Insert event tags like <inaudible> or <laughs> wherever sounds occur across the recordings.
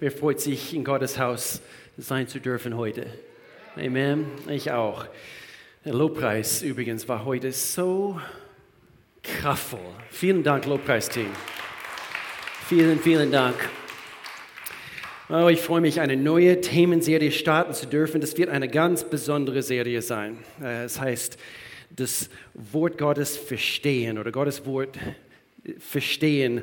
Wer freut sich, in Gottes Haus sein zu dürfen heute? Amen. Ich auch. Der Lobpreis übrigens war heute so kraftvoll. Vielen Dank, Lobpreisteam. Vielen, vielen Dank. Oh, ich freue mich, eine neue Themenserie starten zu dürfen. Das wird eine ganz besondere Serie sein. Äh, es heißt, das Wort Gottes verstehen oder Gottes Wort verstehen.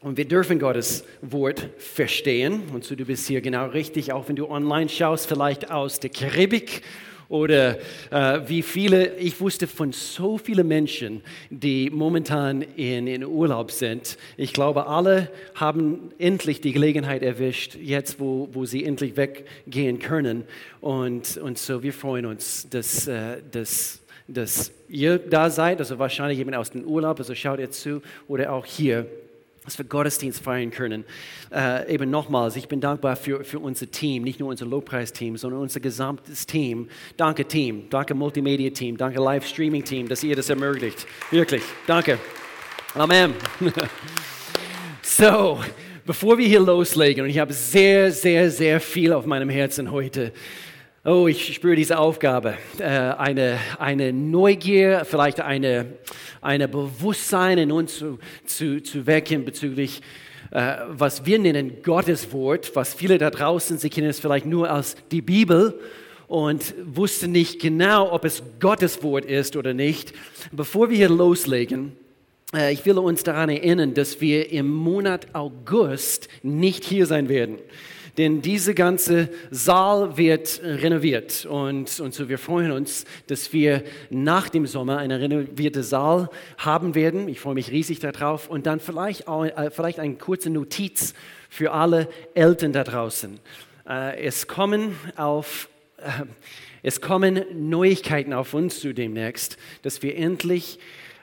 Und wir dürfen Gottes Wort verstehen. Und so du bist hier genau richtig, auch wenn du online schaust, vielleicht aus der Karibik oder äh, wie viele, ich wusste von so vielen Menschen, die momentan in, in Urlaub sind. Ich glaube, alle haben endlich die Gelegenheit erwischt, jetzt wo, wo sie endlich weggehen können. Und, und so wir freuen uns, dass, äh, dass, dass ihr da seid, also wahrscheinlich jemand aus dem Urlaub, also schaut ihr zu oder auch hier dass wir Gottesdienst feiern können. Äh, eben nochmals, ich bin dankbar für, für unser Team, nicht nur unser Lobpreisteam, sondern unser gesamtes Team. Danke Team, danke Multimedia-Team, danke Live-Streaming-Team, dass ihr das ermöglicht. Wirklich, danke. Amen. <laughs> so, bevor wir hier loslegen, und ich habe sehr, sehr, sehr viel auf meinem Herzen heute, Oh, ich spüre diese Aufgabe, äh, eine, eine Neugier, vielleicht eine, eine Bewusstsein in uns zu, zu, zu wecken bezüglich, äh, was wir nennen Gottes Wort, was viele da draußen, sie kennen es vielleicht nur als die Bibel und wussten nicht genau, ob es Gottes Wort ist oder nicht. Bevor wir hier loslegen, äh, ich will uns daran erinnern, dass wir im Monat August nicht hier sein werden denn diese ganze Saal wird renoviert und, und so wir freuen uns, dass wir nach dem Sommer eine renovierte Saal haben werden. Ich freue mich riesig darauf und dann vielleicht, auch, äh, vielleicht eine kurze Notiz für alle Eltern da draußen. Äh, es kommen auf äh, es kommen Neuigkeiten auf uns zu demnächst, dass wir endlich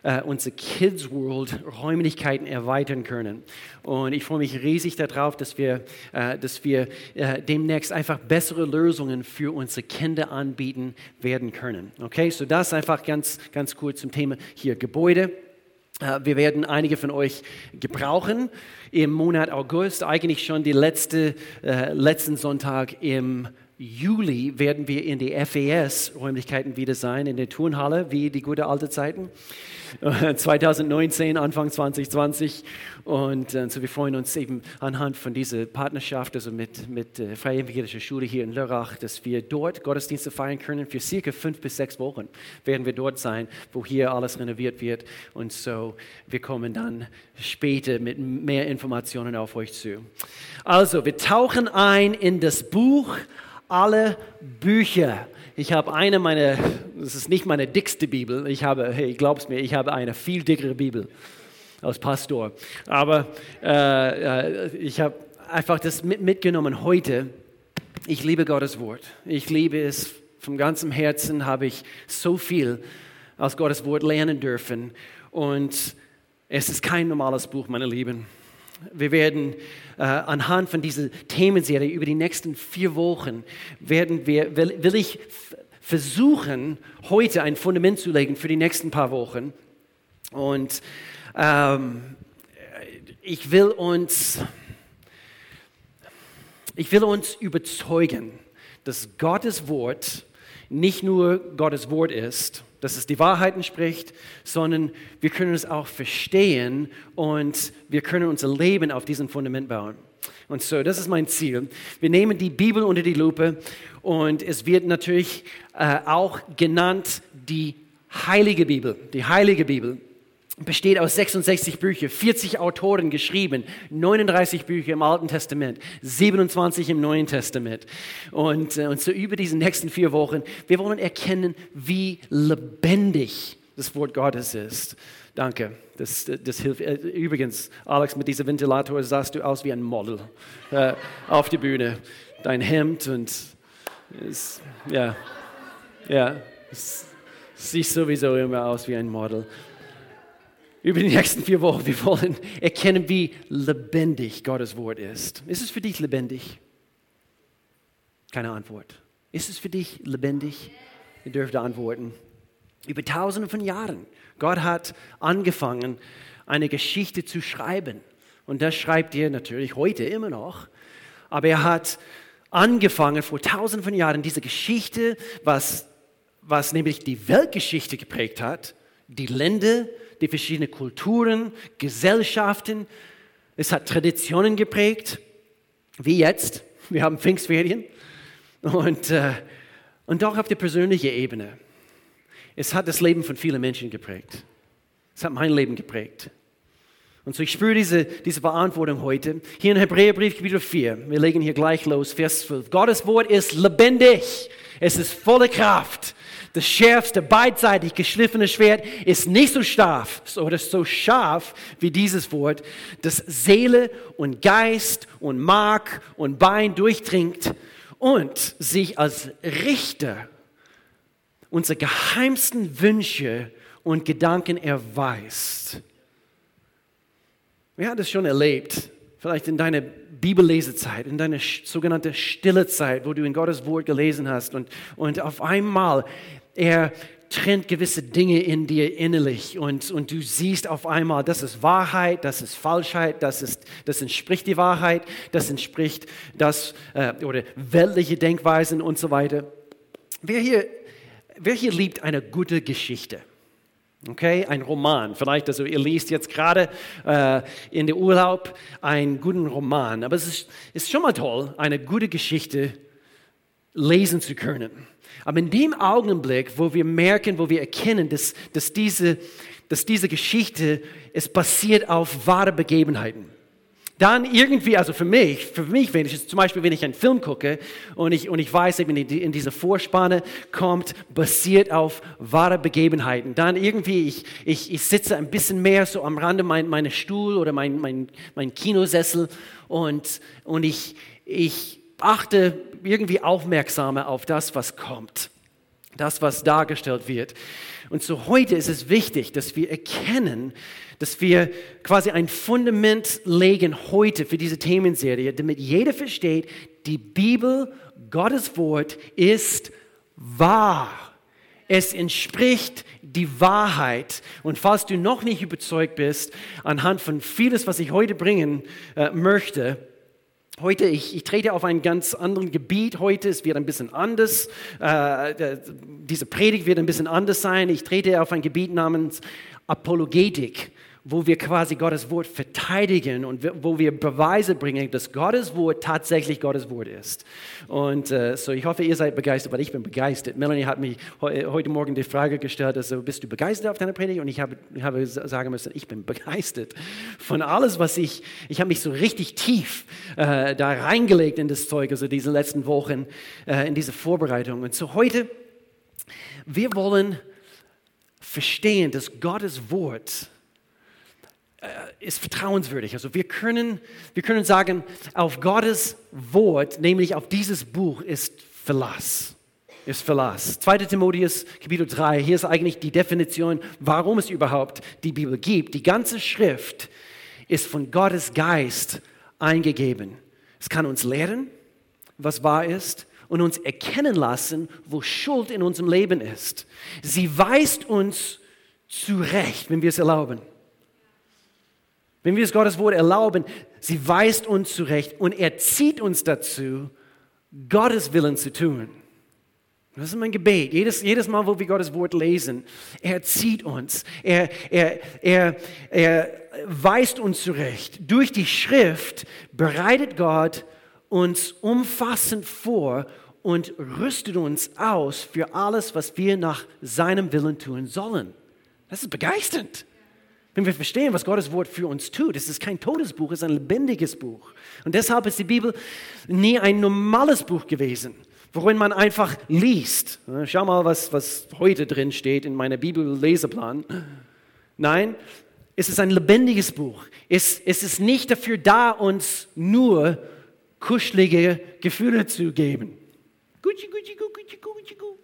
äh, unsere Kids World Räumlichkeiten erweitern können. Und ich freue mich riesig darauf, dass wir, äh, dass wir äh, demnächst einfach bessere Lösungen für unsere Kinder anbieten werden können. Okay, so das einfach ganz, ganz kurz zum Thema hier Gebäude. Äh, wir werden einige von euch gebrauchen im Monat August, eigentlich schon die letzte, äh, letzten Sonntag im Juli werden wir in die FES-Räumlichkeiten wieder sein, in der Turnhalle, wie die gute alte Zeiten. 2019, Anfang 2020. Und äh, so wir freuen uns eben anhand von dieser Partnerschaft, also mit, mit äh, Freie Evangelische Schule hier in Lörrach, dass wir dort Gottesdienste feiern können. Für circa fünf bis sechs Wochen werden wir dort sein, wo hier alles renoviert wird. Und so, wir kommen dann später mit mehr Informationen auf euch zu. Also, wir tauchen ein in das Buch alle Bücher. Ich habe eine meiner, das ist nicht meine dickste Bibel, ich habe, hey, glaub's mir, ich habe eine viel dickere Bibel als Pastor. Aber äh, äh, ich habe einfach das mit, mitgenommen heute. Ich liebe Gottes Wort. Ich liebe es vom ganzen Herzen, habe ich so viel aus Gottes Wort lernen dürfen. Und es ist kein normales Buch, meine Lieben. Wir werden äh, anhand von dieser Themenserie über die nächsten vier Wochen, werden wir, will, will ich versuchen, heute ein Fundament zu legen für die nächsten paar Wochen. Und ähm, ich will uns, ich will uns überzeugen, dass Gottes Wort nicht nur Gottes Wort ist, dass es die Wahrheiten spricht, sondern wir können es auch verstehen und wir können unser Leben auf diesem Fundament bauen. Und so, das ist mein Ziel. Wir nehmen die Bibel unter die Lupe und es wird natürlich äh, auch genannt die heilige Bibel, die heilige Bibel besteht aus 66 Büchern, 40 Autoren geschrieben, 39 Bücher im Alten Testament, 27 im Neuen Testament. Und, äh, und so über diese nächsten vier Wochen, wir wollen erkennen, wie lebendig das Wort Gottes ist. Danke, das, das hilft. Äh, übrigens, Alex, mit diesem Ventilator sahst du aus wie ein Model äh, auf die Bühne. Dein Hemd und es, ja, ja, es sieht sowieso immer aus wie ein Model über die nächsten vier Wochen. Wir wollen erkennen, wie lebendig Gottes Wort ist. Ist es für dich lebendig? Keine Antwort. Ist es für dich lebendig? Ihr dürft antworten. Über tausende von Jahren. Gott hat angefangen, eine Geschichte zu schreiben Und das schreibt er natürlich heute immer noch. Aber er hat angefangen vor tausenden von Jahren diese Geschichte, was, was nämlich die Weltgeschichte geprägt hat, die Länder, die verschiedenen Kulturen, Gesellschaften. Es hat Traditionen geprägt, wie jetzt. Wir haben Pfingstferien. Und, äh, und auch auf der persönlichen Ebene. Es hat das Leben von vielen Menschen geprägt. Es hat mein Leben geprägt. Und so ich spüre diese, diese Verantwortung heute. Hier in Hebräerbrief Kapitel 4, wir legen hier gleich los, Vers 12. Gottes Wort ist lebendig, es ist voller Kraft. Das schärfste, beidseitig geschliffene Schwert ist nicht so scharf oder so scharf wie dieses Wort, das Seele und Geist und Mark und Bein durchdringt und sich als Richter unsere geheimsten Wünsche und Gedanken erweist. Wer hat es schon erlebt? Vielleicht in deiner Bibellesezeit, in deiner sogenannten stille Zeit, wo du in Gottes Wort gelesen hast und, und auf einmal er trennt gewisse Dinge in dir innerlich und, und du siehst auf einmal, das ist Wahrheit, das ist Falschheit, das, ist, das entspricht die Wahrheit, das entspricht das äh, oder weltliche Denkweisen und so weiter. Wer hier, wer hier liebt eine gute Geschichte? Okay, ein Roman. Vielleicht, also ihr liest jetzt gerade äh, in der Urlaub einen guten Roman. Aber es ist, ist schon mal toll, eine gute Geschichte lesen zu können. Aber in dem Augenblick, wo wir merken, wo wir erkennen, dass, dass, diese, dass diese Geschichte es basiert auf wahre Begebenheiten. Dann irgendwie, also für mich, für mich, wenn zum Beispiel, wenn ich einen Film gucke und ich, und ich weiß, eben in diese Vorspanne kommt, basiert auf wahre Begebenheiten, dann irgendwie, ich, ich, ich sitze ein bisschen mehr so am Rande mein, meines Stuhl oder mein, mein, mein Kinosessel und, und ich, ich achte irgendwie aufmerksamer auf das, was kommt, das, was dargestellt wird. Und so heute ist es wichtig, dass wir erkennen, dass wir quasi ein Fundament legen heute für diese Themenserie, damit jeder versteht, die Bibel, Gottes Wort ist wahr. Es entspricht die Wahrheit. Und falls du noch nicht überzeugt bist, anhand von vieles, was ich heute bringen äh, möchte, Heute, ich, ich, trete auf ein ganz anderes Gebiet. Heute, es wird ein bisschen anders, äh, diese Predigt wird ein bisschen anders sein. Ich trete auf ein Gebiet namens Apologetik wo wir quasi Gottes Wort verteidigen und wo wir Beweise bringen, dass Gottes Wort tatsächlich Gottes Wort ist. Und äh, so, ich hoffe, ihr seid begeistert, weil ich bin begeistert. Melanie hat mich heute Morgen die Frage gestellt, also bist du begeistert auf deiner Predigt? Und ich habe, habe sagen müssen, ich bin begeistert von alles, was ich, ich habe mich so richtig tief äh, da reingelegt in das Zeug, also diese letzten Wochen, äh, in diese Vorbereitung. Und so heute, wir wollen verstehen, dass Gottes Wort ist vertrauenswürdig. Also wir können, wir können sagen, auf Gottes Wort, nämlich auf dieses Buch, ist Verlass. Ist Verlass. 2. Timotheus Kapitel 3, hier ist eigentlich die Definition, warum es überhaupt die Bibel gibt. Die ganze Schrift ist von Gottes Geist eingegeben. Es kann uns lehren, was wahr ist und uns erkennen lassen, wo Schuld in unserem Leben ist. Sie weist uns zurecht, wenn wir es erlauben. Wenn wir es Gottes Wort erlauben, sie weist uns zurecht und er zieht uns dazu, Gottes Willen zu tun. Das ist mein Gebet. Jedes, jedes Mal, wo wir Gottes Wort lesen, er zieht uns, er, er, er, er weist uns zurecht. Durch die Schrift bereitet Gott uns umfassend vor und rüstet uns aus für alles, was wir nach seinem Willen tun sollen. Das ist begeisternd. Wenn wir verstehen, was Gottes Wort für uns tut, es ist kein totes Buch, es ist ein lebendiges Buch. Und deshalb ist die Bibel nie ein normales Buch gewesen, worin man einfach liest. Schau mal, was, was heute drin steht in meiner Bibelleseplan. Nein, es ist ein lebendiges Buch. Es, es ist nicht dafür da, uns nur kuschelige Gefühle zu geben. Gucci, Gucci, Gucci, Gucci, Gucci.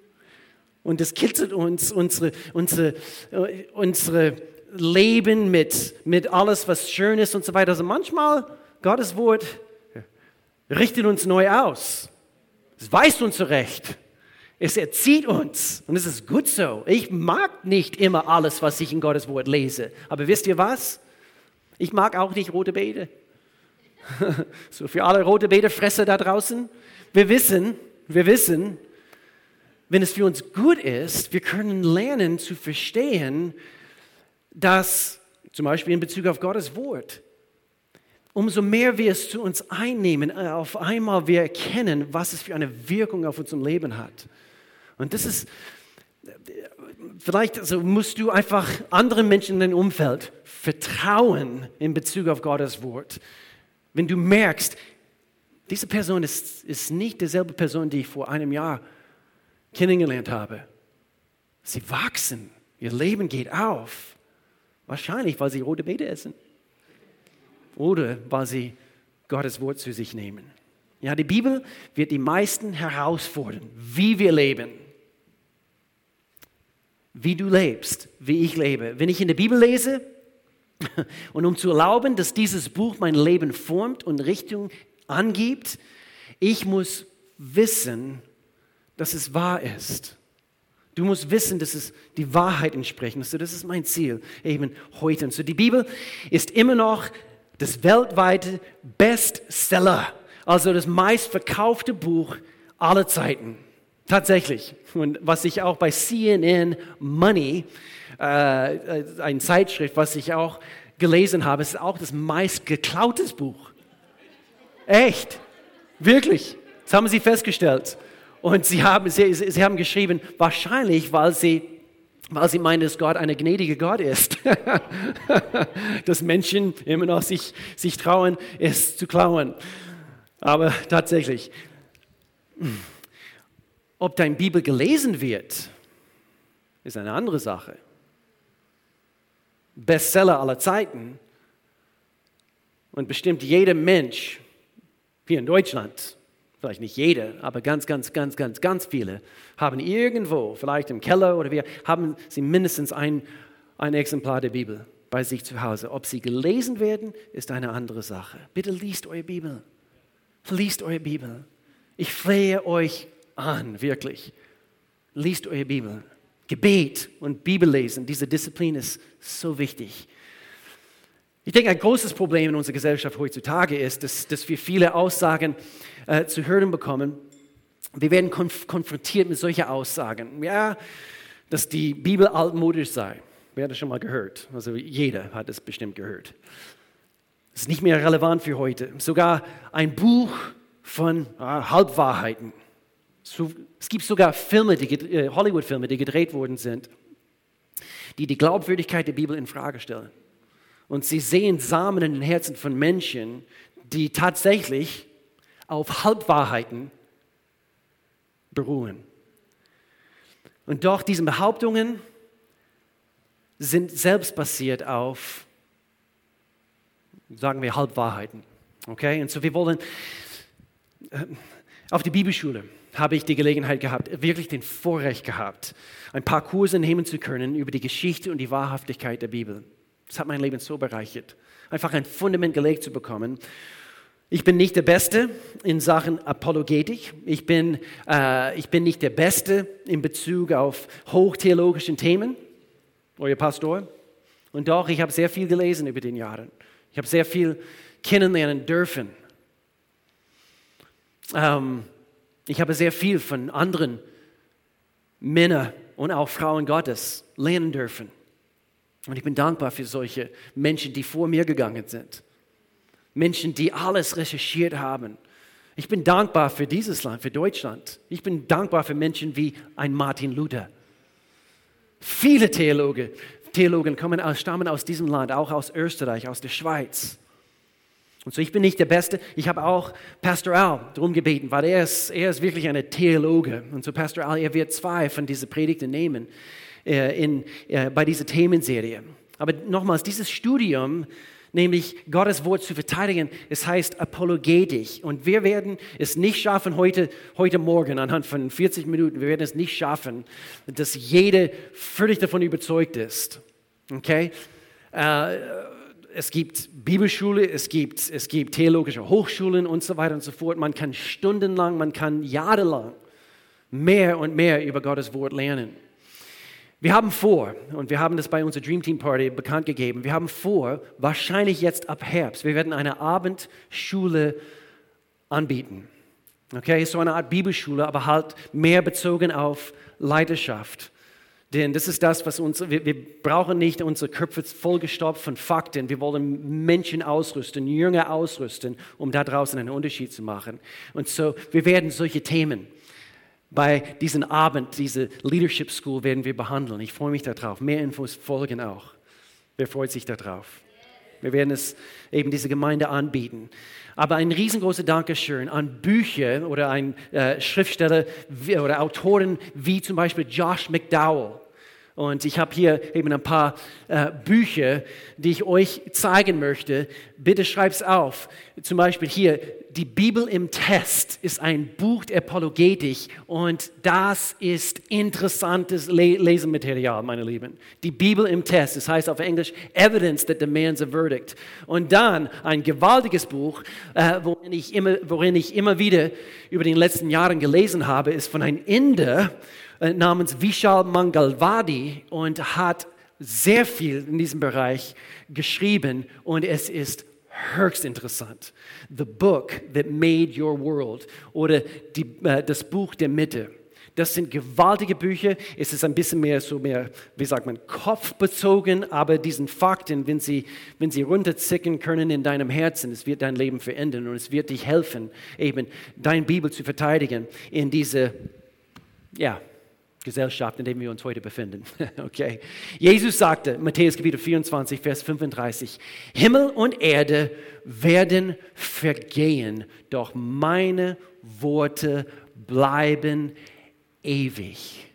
Und es kitzelt uns unsere, unsere, äh, unsere Leben mit, mit alles, was schön ist und so weiter. Also manchmal, Gottes Wort richtet uns neu aus. Es weist uns zurecht. Es erzieht uns. Und es ist gut so. Ich mag nicht immer alles, was ich in Gottes Wort lese. Aber wisst ihr was? Ich mag auch nicht rote Beete. <laughs> so für alle rote Beetefresser da draußen. Wir wissen, wir wissen, wenn es für uns gut ist, wir können lernen zu verstehen, dass zum Beispiel in Bezug auf Gottes Wort, umso mehr wir es zu uns einnehmen, äh, auf einmal wir erkennen, was es für eine Wirkung auf unserem Leben hat. Und das ist, vielleicht also musst du einfach anderen Menschen in deinem Umfeld vertrauen in Bezug auf Gottes Wort. Wenn du merkst, diese Person ist, ist nicht dieselbe Person, die ich vor einem Jahr kennengelernt habe. Sie wachsen, ihr Leben geht auf. Wahrscheinlich, weil sie rote Beete essen. Oder weil sie Gottes Wort zu sich nehmen. Ja, die Bibel wird die meisten herausfordern, wie wir leben. Wie du lebst, wie ich lebe. Wenn ich in der Bibel lese <laughs> und um zu erlauben, dass dieses Buch mein Leben formt und Richtung angibt, ich muss wissen, dass es wahr ist. Du musst wissen, dass es die Wahrheit entspricht. Also das ist mein Ziel eben heute. Und so die Bibel ist immer noch das weltweite Bestseller, also das meistverkaufte Buch aller Zeiten. Tatsächlich. Und was ich auch bei CNN Money, äh, eine Zeitschrift, was ich auch gelesen habe, ist auch das meistgeklautes Buch. Echt. Wirklich. Das haben sie festgestellt. Und sie haben, sie, sie haben geschrieben, wahrscheinlich, weil sie, weil sie meinen, dass Gott eine gnädige Gott ist. <laughs> dass Menschen immer noch sich, sich trauen, es zu klauen. Aber tatsächlich, ob dein Bibel gelesen wird, ist eine andere Sache. Bestseller aller Zeiten. Und bestimmt jeder Mensch hier in Deutschland vielleicht nicht jeder, aber ganz, ganz, ganz, ganz, ganz viele, haben irgendwo, vielleicht im Keller oder wir, haben sie mindestens ein, ein Exemplar der Bibel bei sich zu Hause. Ob sie gelesen werden, ist eine andere Sache. Bitte liest eure Bibel. Liest eure Bibel. Ich flehe euch an, wirklich. Liest eure Bibel. Gebet und Bibellesen, diese Disziplin ist so wichtig. Ich denke, ein großes Problem in unserer Gesellschaft heutzutage ist, dass, dass wir viele Aussagen äh, zu hören bekommen. Wir werden konf konfrontiert mit solchen Aussagen. Ja, dass die Bibel altmodisch sei. Wer hat das schon mal gehört? Also jeder hat es bestimmt gehört. Es ist nicht mehr relevant für heute. Sogar ein Buch von äh, Halbwahrheiten. So, es gibt sogar Filme, äh, Hollywood-Filme, die gedreht worden sind, die die Glaubwürdigkeit der Bibel in Frage stellen. Und sie sehen Samen in den Herzen von Menschen, die tatsächlich auf Halbwahrheiten beruhen. Und doch diese Behauptungen sind selbst basiert auf, sagen wir, Halbwahrheiten. Okay? Und so wir wollen, äh, auf die Bibelschule habe ich die Gelegenheit gehabt, wirklich den Vorrecht gehabt, ein paar Kurse nehmen zu können über die Geschichte und die Wahrhaftigkeit der Bibel. Das hat mein Leben so bereichert. Einfach ein Fundament gelegt zu bekommen. Ich bin nicht der Beste in Sachen Apologetik. Ich bin, äh, ich bin nicht der Beste in Bezug auf hochtheologischen Themen, euer Pastor. Und doch, ich habe sehr viel gelesen über den Jahren. Ich habe sehr viel kennenlernen dürfen. Ähm, ich habe sehr viel von anderen Männern und auch Frauen Gottes lernen dürfen. Und ich bin dankbar für solche Menschen, die vor mir gegangen sind. Menschen, die alles recherchiert haben. Ich bin dankbar für dieses Land, für Deutschland. Ich bin dankbar für Menschen wie ein Martin Luther. Viele Theologen, Theologen kommen aus, stammen aus diesem Land, auch aus Österreich, aus der Schweiz. Und so, ich bin nicht der Beste. Ich habe auch Pastor Al darum gebeten, weil er ist, er ist wirklich ein Theologe. Und so, Pastor Al, er wird zwei von diesen Predigten nehmen in, äh, bei dieser Themenserie. Aber nochmals, dieses Studium, nämlich Gottes Wort zu verteidigen, es heißt Apologetik. Und wir werden es nicht schaffen heute, heute Morgen anhand von 40 Minuten, wir werden es nicht schaffen, dass jeder völlig davon überzeugt ist. Okay? Äh, es gibt Bibelschule, es gibt, es gibt theologische Hochschulen und so weiter und so fort. Man kann stundenlang, man kann jahrelang mehr und mehr über Gottes Wort lernen. Wir haben vor, und wir haben das bei unserer Dream Team Party bekannt gegeben, wir haben vor, wahrscheinlich jetzt ab Herbst, wir werden eine Abendschule anbieten. Okay, so eine Art Bibelschule, aber halt mehr bezogen auf Leidenschaft. Denn das ist das, was uns, wir, wir, brauchen nicht unsere Köpfe vollgestopft von Fakten. Wir wollen Menschen ausrüsten, Jünger ausrüsten, um da draußen einen Unterschied zu machen. Und so, wir werden solche Themen bei diesem Abend, diese Leadership School werden wir behandeln. Ich freue mich darauf. Mehr Infos folgen auch. Wer freut sich darauf? Wir werden es eben diese Gemeinde anbieten. Aber ein riesengroßes Dankeschön an Bücher oder ein äh, Schriftsteller oder Autoren wie zum Beispiel Josh McDowell. Und ich habe hier eben ein paar äh, Bücher, die ich euch zeigen möchte. Bitte schreibt es auf. Zum Beispiel hier, die Bibel im Test ist ein Buch der Apologetik und das ist interessantes Le Lesematerial, meine Lieben. Die Bibel im Test, das heißt auf Englisch Evidence that demands a verdict. Und dann ein gewaltiges Buch, äh, worin, ich immer, worin ich immer wieder über die letzten Jahre gelesen habe, ist von einem Inder, namens Vishal Mangalwadi und hat sehr viel in diesem Bereich geschrieben und es ist höchst interessant. The Book That Made Your World oder die, äh, das Buch der Mitte. Das sind gewaltige Bücher. Es ist ein bisschen mehr so mehr, wie sagt man, kopfbezogen, aber diesen Fakten, wenn sie, wenn sie runterzicken können in deinem Herzen, es wird dein Leben verändern und es wird dich helfen, eben dein Bibel zu verteidigen in diese, ja, Gesellschaft, in der wir uns heute befinden. <laughs> Okay. Jesus sagte, Matthäus Kapitel 24, Vers 35, Himmel und Erde werden vergehen, doch meine Worte bleiben ewig.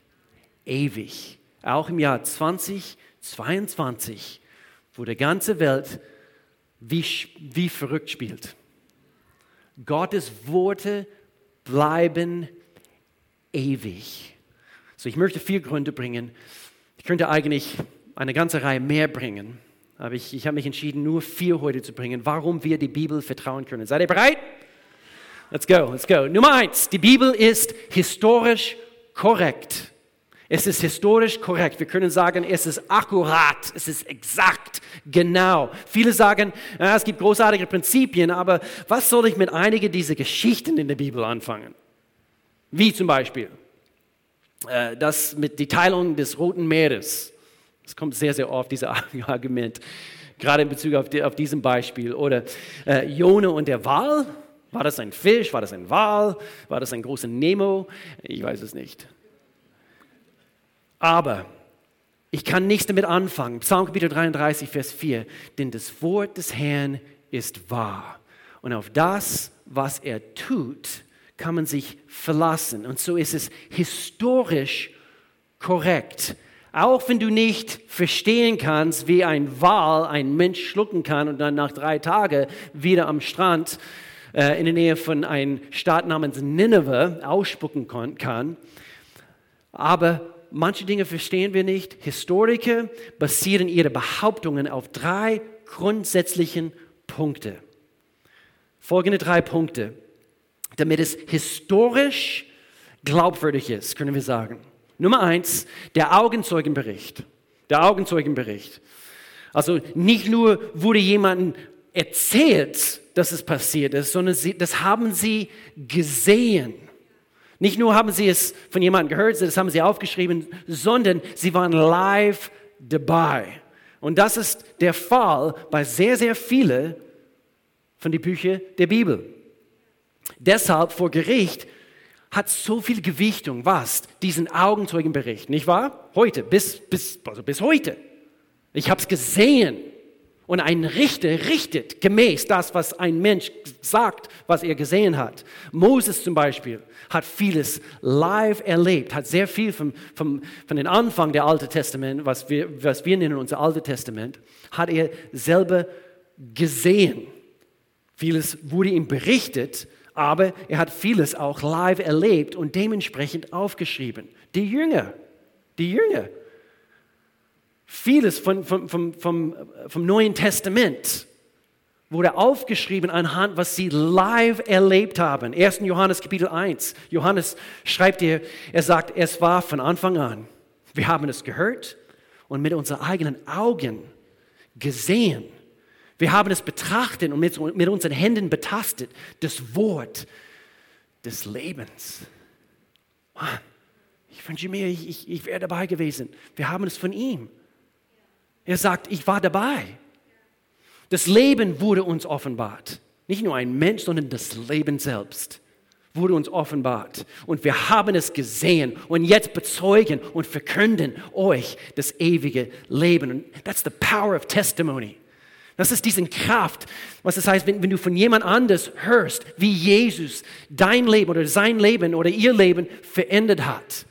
Ewig. Auch im Jahr 2022, wo die ganze Welt wie, wie verrückt spielt. Gottes Worte bleiben ewig. So, ich möchte vier Gründe bringen. Ich könnte eigentlich eine ganze Reihe mehr bringen, aber ich, ich habe mich entschieden, nur vier heute zu bringen, warum wir die Bibel vertrauen können. Seid ihr bereit? Let's go, let's go. Nummer eins, die Bibel ist historisch korrekt. Es ist historisch korrekt. Wir können sagen, es ist akkurat, es ist exakt, genau. Viele sagen, es gibt großartige Prinzipien, aber was soll ich mit einigen dieser Geschichten in der Bibel anfangen? Wie zum Beispiel, äh, das mit die Teilung des Roten Meeres. Das kommt sehr, sehr oft, dieses <laughs> Argument, gerade in Bezug auf, die, auf diesem Beispiel. Oder äh, Jone und der Wal. War das ein Fisch? War das ein Wal? War das ein großer Nemo? Ich weiß es nicht. Aber ich kann nichts damit anfangen. Psalm Kapitel 33, Vers 4. Denn das Wort des Herrn ist wahr. Und auf das, was er tut, kann man sich verlassen. Und so ist es historisch korrekt. Auch wenn du nicht verstehen kannst, wie ein Wal ein Mensch schlucken kann und dann nach drei Tagen wieder am Strand äh, in der Nähe von einem Staat namens Nineveh ausspucken kann. Aber manche Dinge verstehen wir nicht. Historiker basieren ihre Behauptungen auf drei grundsätzlichen Punkte. Folgende drei Punkte damit es historisch glaubwürdig ist, können wir sagen. Nummer eins, der Augenzeugenbericht. Der Augenzeugenbericht. Also nicht nur wurde jemandem erzählt, dass es passiert ist, sondern sie, das haben sie gesehen. Nicht nur haben sie es von jemandem gehört, das haben sie aufgeschrieben, sondern sie waren live dabei. Und das ist der Fall bei sehr, sehr vielen von den Büchern der Bibel. Deshalb vor Gericht hat so viel Gewichtung, was? Diesen Augenzeugenbericht, nicht wahr? Heute, bis, bis, also bis heute. Ich habe es gesehen. Und ein Richter richtet gemäß das, was ein Mensch sagt, was er gesehen hat. Moses zum Beispiel hat vieles live erlebt, hat sehr viel vom, vom, von den Anfang der Alten Testament, was wir, was wir nennen unser Altes Testament, hat er selber gesehen. Vieles wurde ihm berichtet, aber er hat vieles auch live erlebt und dementsprechend aufgeschrieben. Die Jünger, die Jünger, vieles von, vom, vom, vom, vom Neuen Testament wurde aufgeschrieben anhand, was sie live erlebt haben. 1. Johannes Kapitel 1. Johannes schreibt hier, er sagt, es war von Anfang an Wir haben es gehört und mit unseren eigenen Augen gesehen. Wir haben es betrachtet und mit, mit unseren Händen betastet. Das Wort des Lebens. Mann, ich wünsche mir, ich, ich, ich wäre dabei gewesen. Wir haben es von ihm. Er sagt, ich war dabei. Das Leben wurde uns offenbart. Nicht nur ein Mensch, sondern das Leben selbst wurde uns offenbart. Und wir haben es gesehen und jetzt bezeugen und verkünden euch das ewige Leben. Und that's the power of testimony. Das ist diese Kraft, was das heißt, wenn, wenn, du von jemand anders hörst, wie Jesus dein Leben oder sein Leben oder ihr Leben verändert hat.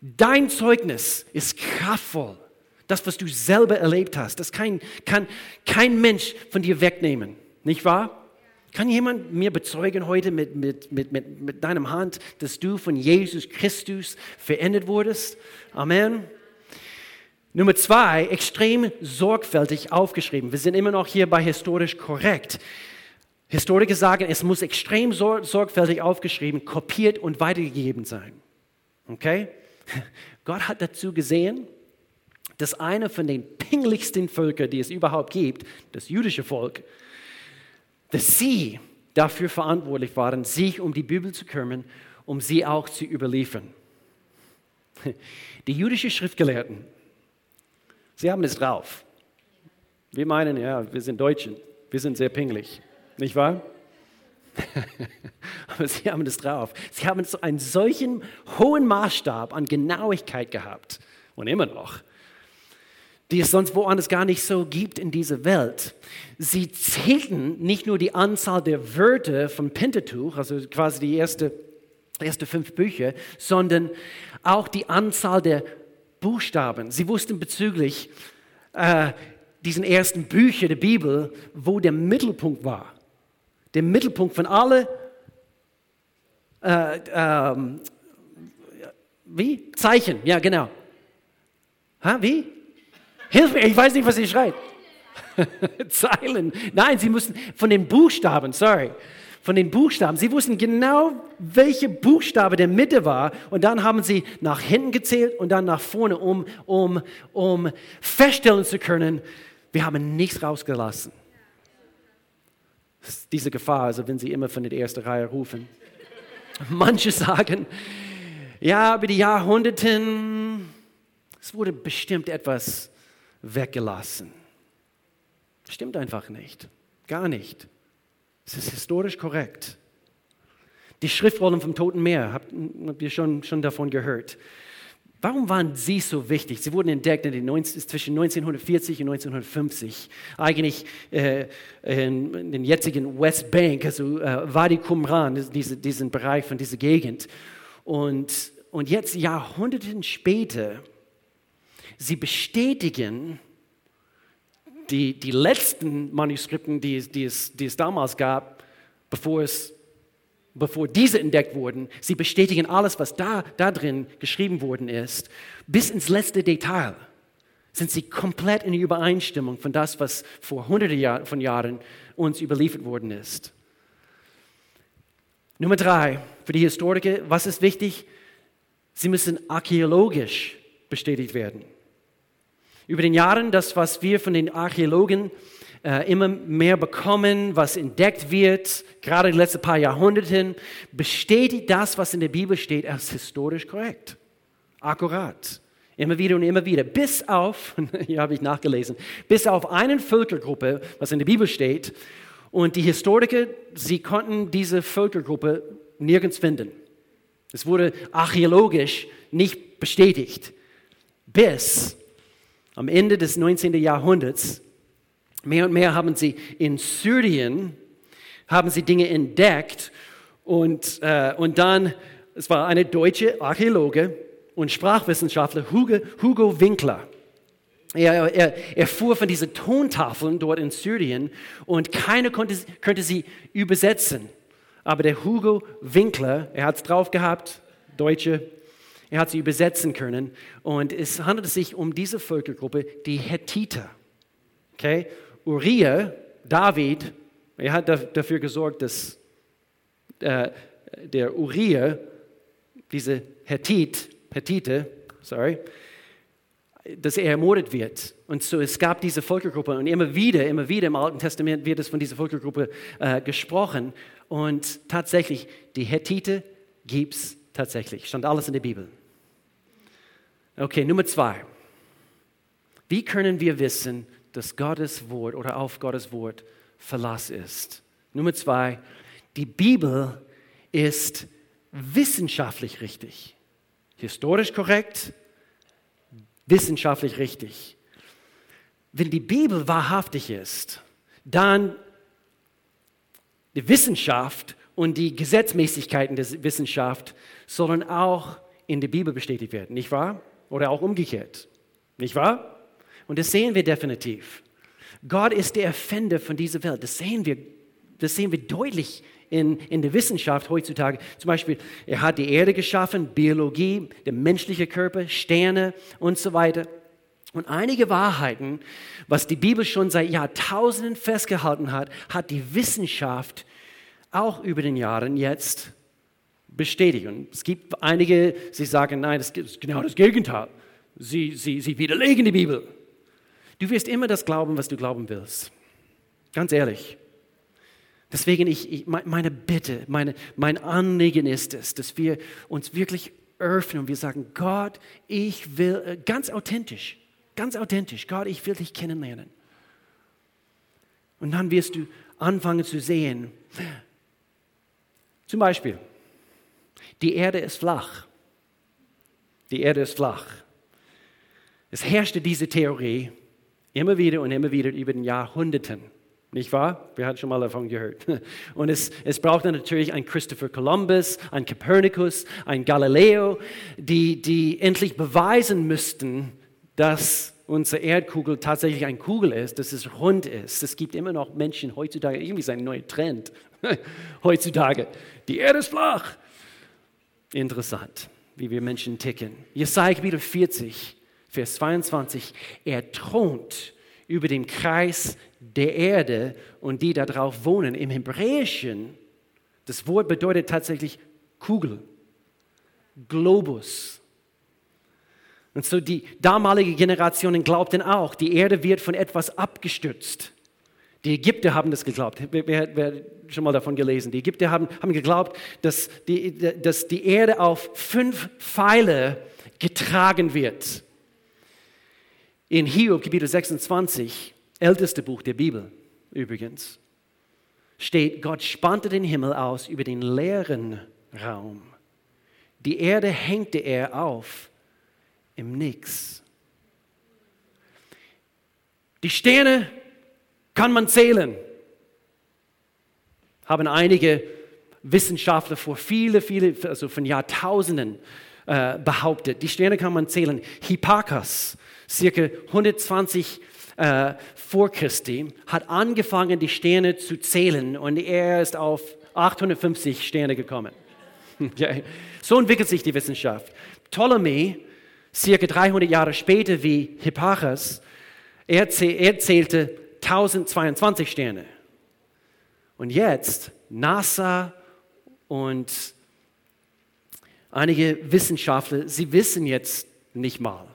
Dein Zeugnis ist kraftvoll. Das, was du selber erlebt hast, das kann, kann kein Mensch von dir wegnehmen. Nicht wahr? Kann jemand mir bezeugen heute mit, mit, mit, mit, mit deinem Hand, dass du von Jesus Christus verändert wurdest? Amen. Nummer zwei, extrem sorgfältig aufgeschrieben. Wir sind immer noch hier bei historisch korrekt. Historiker sagen, es muss extrem sorgfältig aufgeschrieben, kopiert und weitergegeben sein. Okay? <laughs> Gott hat dazu gesehen, dass einer von den pinglichsten Völkern, die es überhaupt gibt, das jüdische Volk, dass sie dafür verantwortlich waren, sich um die Bibel zu kümmern, um sie auch zu überliefern. <laughs> Die jüdischen Schriftgelehrten, sie haben es drauf. Wir meinen, ja, wir sind Deutschen, wir sind sehr pingelig, nicht wahr? <laughs> Aber sie haben es drauf. Sie haben einen solchen hohen Maßstab an Genauigkeit gehabt und immer noch, die es sonst woanders gar nicht so gibt in dieser Welt. Sie zählten nicht nur die Anzahl der Wörter vom Pentateuch, also quasi die erste, erste fünf Bücher, sondern auch die Anzahl der Buchstaben. Sie wussten bezüglich äh, diesen ersten Bücher der Bibel, wo der Mittelpunkt war. Der Mittelpunkt von alle äh, ähm, wie? Zeichen, ja genau. Ha, wie? Hilf mir, ich weiß nicht, was sie schreit. <laughs> Zeilen. Nein, sie mussten von den Buchstaben, sorry, von den Buchstaben. Sie wussten genau, welche Buchstabe der Mitte war und dann haben sie nach hinten gezählt und dann nach vorne, um, um, um feststellen zu können, wir haben nichts rausgelassen. Diese Gefahr, also wenn sie immer von der ersten Reihe rufen. Manche sagen, ja, über die Jahrhunderten, es wurde bestimmt etwas weggelassen. Stimmt einfach nicht. Gar nicht. Es ist historisch korrekt. Die Schriftrollen vom Toten Meer, habt, habt ihr schon, schon davon gehört. Warum waren sie so wichtig? Sie wurden entdeckt in den 19, zwischen 1940 und 1950. Eigentlich äh, in den jetzigen West Bank, also äh, Wadi Qumran, diese, diesen Bereich von dieser Gegend. Und, und jetzt, Jahrhunderten später, sie bestätigen die, die letzten Manuskripten, die, die, es, die es damals gab, bevor, es, bevor diese entdeckt wurden, sie bestätigen alles, was da, da drin geschrieben worden ist, bis ins letzte Detail sind sie komplett in Übereinstimmung von das, was vor hunderten Jahr, von Jahren uns überliefert worden ist. Nummer drei, für die Historiker, was ist wichtig? Sie müssen archäologisch bestätigt werden. Über den Jahren, das, was wir von den Archäologen äh, immer mehr bekommen, was entdeckt wird, gerade in den letzten paar Jahrhunderten, bestätigt das, was in der Bibel steht, als historisch korrekt, akkurat. Immer wieder und immer wieder. Bis auf, <laughs> hier habe ich nachgelesen, bis auf eine Völkergruppe, was in der Bibel steht. Und die Historiker, sie konnten diese Völkergruppe nirgends finden. Es wurde archäologisch nicht bestätigt. Bis am Ende des 19. Jahrhunderts, mehr und mehr haben sie in Syrien, haben sie Dinge entdeckt und, äh, und dann, es war eine deutsche Archäologe und Sprachwissenschaftler, Hugo, Hugo Winkler. Er, er, er, fuhr von diesen Tontafeln dort in Syrien und keiner konnte, konnte sie übersetzen. Aber der Hugo Winkler, er hat es drauf gehabt, Deutsche, er hat sie übersetzen können. Und es handelt sich um diese Völkergruppe, die Hethiter. Okay? Uriah, David, er hat dafür gesorgt, dass äh, der Uriah, diese Hethit, Hethite, sorry, dass er ermordet wird. Und so es gab diese Völkergruppe und immer wieder, immer wieder im Alten Testament wird es von dieser Völkergruppe äh, gesprochen. Und tatsächlich, die Hethite gibt es tatsächlich. Stand alles in der Bibel. Okay, Nummer zwei. Wie können wir wissen, dass Gottes Wort oder auf Gottes Wort Verlass ist? Nummer zwei, die Bibel ist wissenschaftlich richtig. Historisch korrekt, wissenschaftlich richtig. Wenn die Bibel wahrhaftig ist, dann die Wissenschaft und die Gesetzmäßigkeiten der Wissenschaft sollen auch in der Bibel bestätigt werden, nicht wahr? Oder auch umgekehrt, nicht wahr? Und das sehen wir definitiv. Gott ist der Erfinder von dieser Welt. Das sehen wir, das sehen wir deutlich in, in der Wissenschaft heutzutage. Zum Beispiel, er hat die Erde geschaffen, Biologie, der menschliche Körper, Sterne und so weiter. Und einige Wahrheiten, was die Bibel schon seit Jahrtausenden festgehalten hat, hat die Wissenschaft auch über den Jahren jetzt bestätigt. Und es gibt einige, sie sagen, nein, das ist genau das Gegenteil. Sie, sie, sie widerlegen die Bibel. Du wirst immer das glauben, was du glauben willst. Ganz ehrlich. Deswegen ich, ich, meine Bitte, meine, mein Anliegen ist es, dass wir uns wirklich öffnen und wir sagen, Gott, ich will, äh, ganz authentisch, ganz authentisch, Gott, ich will dich kennenlernen. Und dann wirst du anfangen zu sehen, zum Beispiel, die Erde ist flach. Die Erde ist flach. Es herrschte diese Theorie immer wieder und immer wieder über den Jahrhunderten. Nicht wahr? Wir hatten schon mal davon gehört. <laughs> Und es, es brauchte natürlich einen Christopher Columbus, einen Copernicus, einen Galileo, die, die endlich beweisen müssten, dass unsere Erdkugel tatsächlich eine Kugel ist, dass es rund ist. Es gibt immer noch Menschen heutzutage, irgendwie ist ein neuer Trend <laughs> heutzutage. Die Erde ist flach. Interessant, wie wir Menschen ticken. Jesaja Kapitel 40, Vers 22. Er thront über dem Kreis der Erde und die darauf wohnen. Im Hebräischen, das Wort bedeutet tatsächlich Kugel, Globus. Und so die damalige Generationen glaubten auch, die Erde wird von etwas abgestützt. Die Ägypter haben das geglaubt. Wer, wer schon mal davon gelesen? Die Ägypter haben, haben geglaubt, dass die, dass die Erde auf fünf Pfeile getragen wird. In Hiob, Kapitel 26, älteste Buch der Bibel übrigens, steht, Gott spannte den Himmel aus über den leeren Raum. Die Erde hängte er auf im Nix. Die Sterne kann man zählen, haben einige Wissenschaftler vor viele, viele, also von Jahrtausenden äh, behauptet. Die Sterne kann man zählen. Hipparchus, circa 120 äh, vor Christi, hat angefangen, die Sterne zu zählen und er ist auf 850 Sterne gekommen. <laughs> So entwickelt sich die Wissenschaft. Ptolemy, circa 300 Jahre später wie Hipparchus, er, er zählte 1022 Sterne. Und jetzt NASA und einige Wissenschaftler, sie wissen jetzt nicht mal,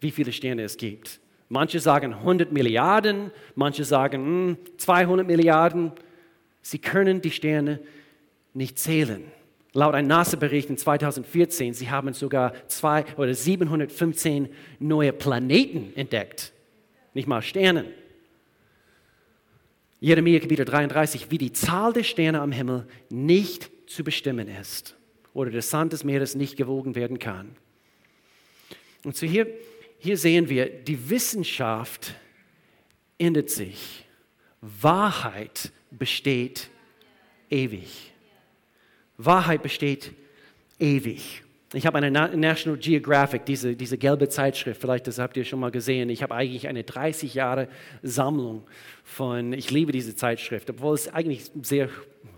wie viele Sterne es gibt. Manche sagen 100 Milliarden, manche sagen 200 hm, Milliarden. Sie können die Sterne nicht zählen. Laut einem NASA-Bericht in 2014, sie haben sogar zwei oder 715 neue Planeten entdeckt, nicht mal Sterne. Jeremia Kapitel 33, wie die Zahl der Sterne am Himmel nicht zu bestimmen ist oder der Sand des Meeres nicht gewogen werden kann. Und so hier hier sehen wir, die Wissenschaft ändert sich. Wahrheit besteht ewig. Wahrheit besteht ewig. Ich habe eine National Geographic, diese, diese gelbe Zeitschrift, vielleicht das habt ihr schon mal gesehen. Ich habe eigentlich eine 30 Jahre Sammlung von, ich liebe diese Zeitschrift, obwohl es eigentlich sehr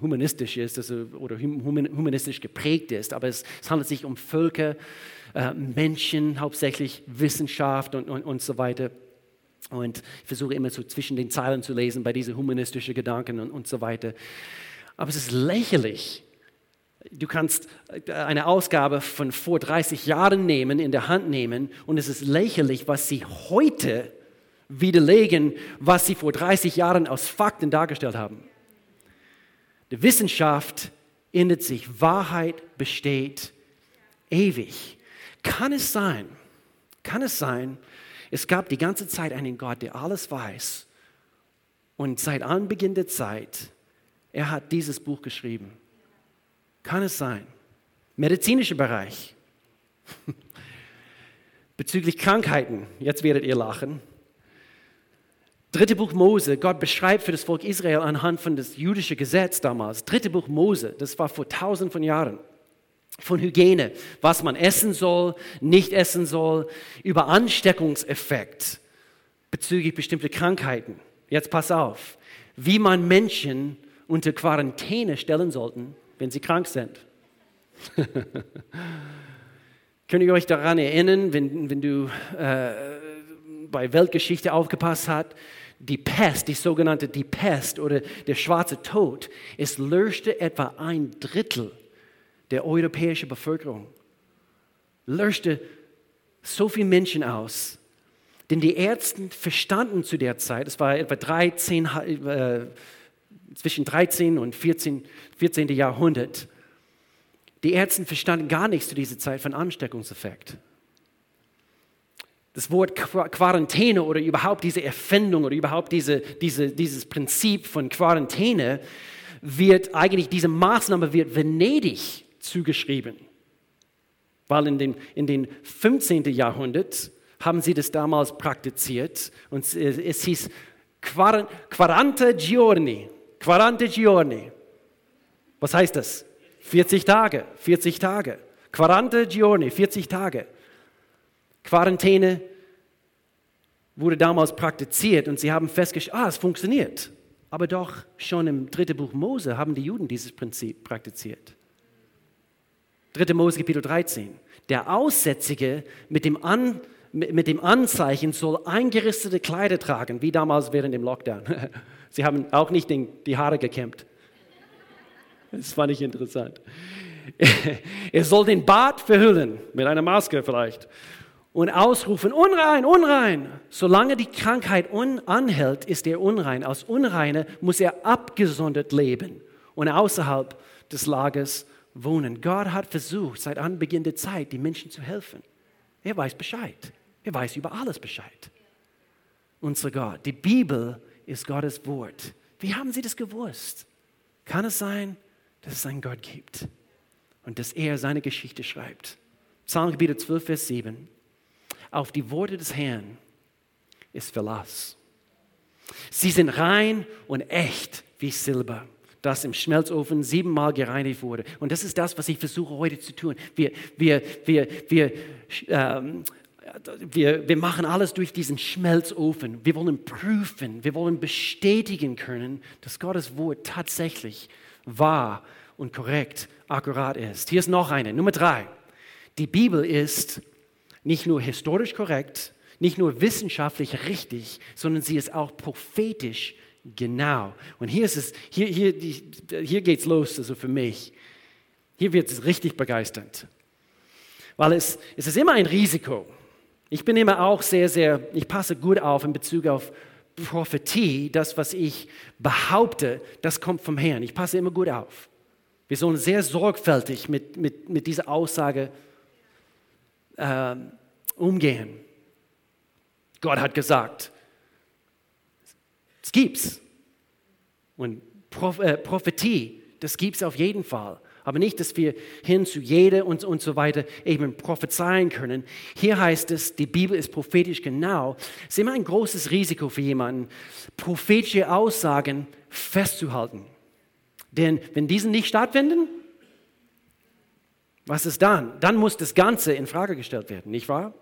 humanistisch ist also, oder humanistisch geprägt ist, aber es, es handelt sich um Völker, äh, Menschen, hauptsächlich Wissenschaft und, und, und so weiter. Und ich versuche immer so zwischen den Zeilen zu lesen bei diesen humanistischen Gedanken und, und so weiter. Aber es ist lächerlich. Du kannst eine Ausgabe von vor 30 Jahren nehmen, in der Hand nehmen und es ist lächerlich, was sie heute widerlegen, was sie vor 30 Jahren aus Fakten dargestellt haben. Die Wissenschaft ändert sich, Wahrheit besteht ewig. Kann es sein, kann es sein, es gab die ganze Zeit einen Gott, der alles weiß und seit Anbeginn der Zeit, er hat dieses Buch geschrieben. Kann es sein? Medizinischer Bereich. <laughs> Bezüglich Krankheiten, jetzt werdet ihr lachen. Dritte Buch Mose, Gott beschreibt für das Volk Israel anhand von das jüdische Gesetz damals. Dritte Buch Mose, das war vor tausend von Jahren. Von Hygiene, was man essen soll, nicht essen soll, über Ansteckungseffekt bezüglich bestimmter Krankheiten. Jetzt pass auf, wie man Menschen unter Quarantäne stellen sollten, wenn sie krank sind. <laughs> Könnt ihr euch daran erinnern, wenn, wenn du äh, bei Weltgeschichte aufgepasst hast, die Pest, die sogenannte die Pest oder der schwarze Tod, es löschte etwa ein Drittel der europäischen Bevölkerung. Löschte so viele Menschen aus. Denn die Ärzte verstanden zu der Zeit, es war etwa 13, äh, zwischen 13 und 14, 14. Jahrhundert, die Ärzte verstanden gar nichts zu dieser Zeit von Ansteckungseffekt. Das Wort Quarantäne oder überhaupt diese Erfindung oder überhaupt diese, diese, dieses Prinzip von Quarantäne wird eigentlich, diese Maßnahme wird Venedig zugeschrieben. Weil in den, in den 15. Jahrhundert haben sie das damals praktiziert und es, es hieß Quarante Giorni. Quarante Giorni. Was heißt das? 40 Tage, 40 Tage. Quarante Giorni, 40 Tage. Quarantäne wurde damals praktiziert und sie haben festgestellt, ah, es funktioniert. Aber doch schon im dritten Buch Mose haben die Juden dieses Prinzip praktiziert. 3. Mose Kapitel 13. Der Aussätzige mit dem, An, mit dem Anzeichen soll eingeristete Kleider tragen, wie damals während dem Lockdown. <laughs> Sie haben auch nicht den, die Haare gekämmt. Das fand ich interessant. <laughs> Er soll den Bart verhüllen, mit einer Maske vielleicht, und ausrufen, unrein, unrein. Solange die Krankheit anhält, ist er unrein. Als Unreine muss er abgesondert leben und außerhalb des Lagers wohnen. Gott hat versucht, seit Anbeginn der Zeit, die Menschen zu helfen. Er weiß Bescheid. Er weiß über alles Bescheid. Unser Gott. Die Bibel ist Gottes Wort. Wie haben Sie das gewusst? Kann es sein, dass es einen Gott gibt und dass er seine Geschichte schreibt? Psalmgebiete 12, Vers 7. Auf die Worte des Herrn ist Verlass. Sie sind rein und echt wie Silber das im Schmelzofen siebenmal gereinigt wurde. Und das ist das, was ich versuche heute zu tun. Wir, wir, wir, wir, ähm, wir, wir machen alles durch diesen Schmelzofen. Wir wollen prüfen, wir wollen bestätigen können, dass Gottes Wort tatsächlich wahr und korrekt, akkurat ist. Hier ist noch eine, Nummer drei. Die Bibel ist nicht nur historisch korrekt, nicht nur wissenschaftlich richtig, sondern sie ist auch prophetisch genau. Und hier ist es, hier, hier, hier geht es los, also für mich. Hier wird es richtig begeisternd. Weil es, es ist immer ein Risiko. Ich bin immer auch sehr, sehr, ich passe gut auf in Bezug auf Prophetie, das, was ich behaupte, das kommt vom Herrn. Ich passe immer gut auf. Wir sollen sehr sorgfältig mit, mit, mit dieser Aussage äh, umgehen. Gott hat gesagt, es gibt's. Und äh, Prophetie, das gibt es auf jeden Fall. Aber nicht, dass wir hin zu jeder und, und so weiter eben prophezeien können. Hier heißt es, die Bibel ist prophetisch genau. Es ist immer ein großes Risiko für jemanden, prophetische Aussagen festzuhalten. Denn wenn diese nicht stattfinden, was ist dann? Dann muss das Ganze in Frage gestellt werden, nicht wahr?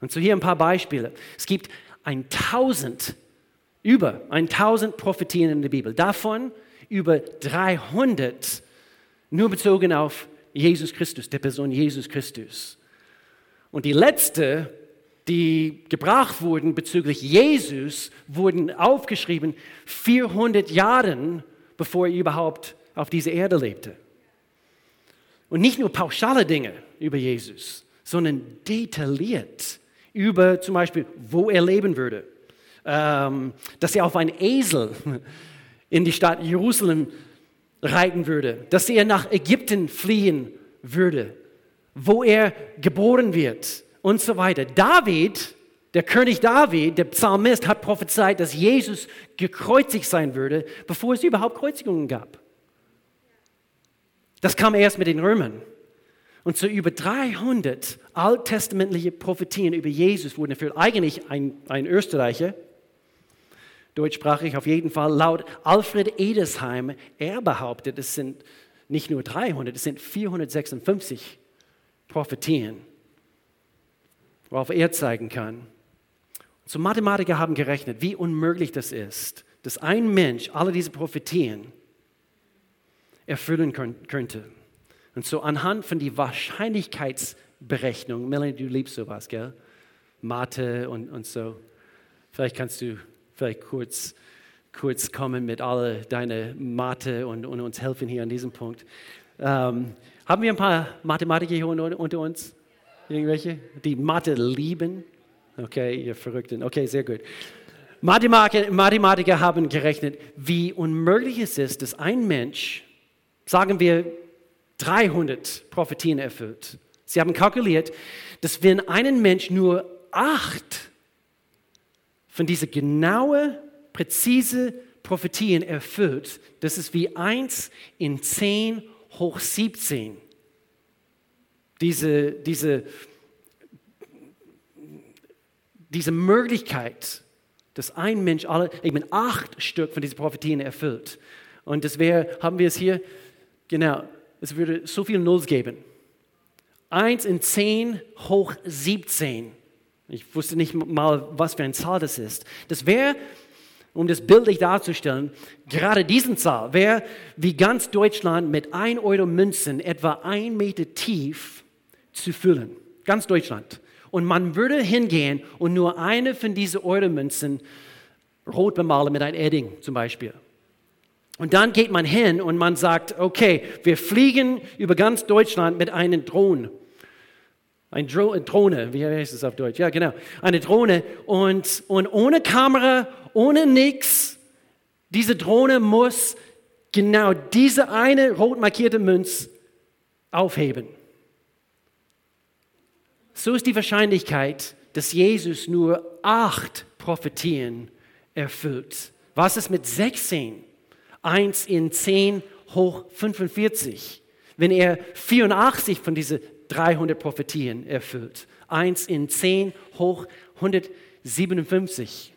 Und so hier ein paar Beispiele. Es gibt ein Tausend über 1000 Prophetien in der Bibel. Davon über 300 nur bezogen auf Jesus Christus, der Person Jesus Christus. Und die letzte, die gebracht wurden bezüglich Jesus, wurden aufgeschrieben 400 Jahre bevor er überhaupt auf dieser Erde lebte. Und nicht nur pauschale Dinge über Jesus, sondern detailliert über zum Beispiel, wo er leben würde. Ähm, dass er auf einen Esel in die Stadt Jerusalem reiten würde, dass er nach Ägypten fliehen würde, wo er geboren wird und so weiter. David, der König David, der Psalmist, hat prophezeit, dass Jesus gekreuzigt sein würde, bevor es überhaupt Kreuzigungen gab. Das kam erst mit den Römern. Und so über 300 alttestamentliche Prophetien über Jesus wurden erfüllt. Eigentlich ein, ein Österreicher, deutschsprachig auf jeden Fall, laut Alfred Edesheim, er behauptet, es sind nicht nur 300, es sind 456 Prophetien, worauf er zeigen kann. So Mathematiker haben gerechnet, wie unmöglich das ist, dass ein Mensch alle diese Prophetien erfüllen könnte. Und so anhand von die Wahrscheinlichkeitsberechnung, Melanie, du liebst sowas, gell? Mathe und, und so. Vielleicht kannst du vielleicht kurz, kurz kommen mit all deiner Mathe und, und uns helfen hier an diesem Punkt. Ähm, haben wir ein paar Mathematiker hier unter uns? Irgendwelche? Die Mathe lieben? Okay, ihr Verrückten. Okay, sehr gut. Mathematiker, Mathematiker haben gerechnet, wie unmöglich es ist, dass ein Mensch, sagen wir, 300 Prophetien erfüllt. Sie haben kalkuliert, dass wenn ein Mensch nur acht von diesen genaue, präzise Prophetien erfüllt, das ist wie eins in 10 hoch 17. Diese, diese, diese Möglichkeit, dass ein Mensch alle, eben acht Stück von diesen Prophetien erfüllt. Und das wäre, haben wir es hier, genau, es würde so viele Nulls geben. 1 in 10 hoch 17. Ich wusste nicht mal, was für eine Zahl das ist. Das wäre, um das bildlich darzustellen, gerade diesen Zahl wäre wie ganz Deutschland mit 1 Euro Münzen etwa ein Meter tief zu füllen. Ganz Deutschland. Und man würde hingehen und nur eine von diesen Euro Münzen rot bemalen mit einem Edding zum Beispiel. Und dann geht man hin und man sagt, okay, wir fliegen über ganz Deutschland mit einem Drohnen. Eine Drohne, wie heißt es auf Deutsch? Ja, genau. Eine Drohne und, und ohne Kamera, ohne nichts. Diese Drohne muss genau diese eine rot markierte Münze aufheben. So ist die Wahrscheinlichkeit, dass Jesus nur acht Prophetien erfüllt. Was ist mit 16? 1 in 10 hoch 45. Wenn er 84 von diesen 300 Prophetien erfüllt. 1 in 10 hoch 157.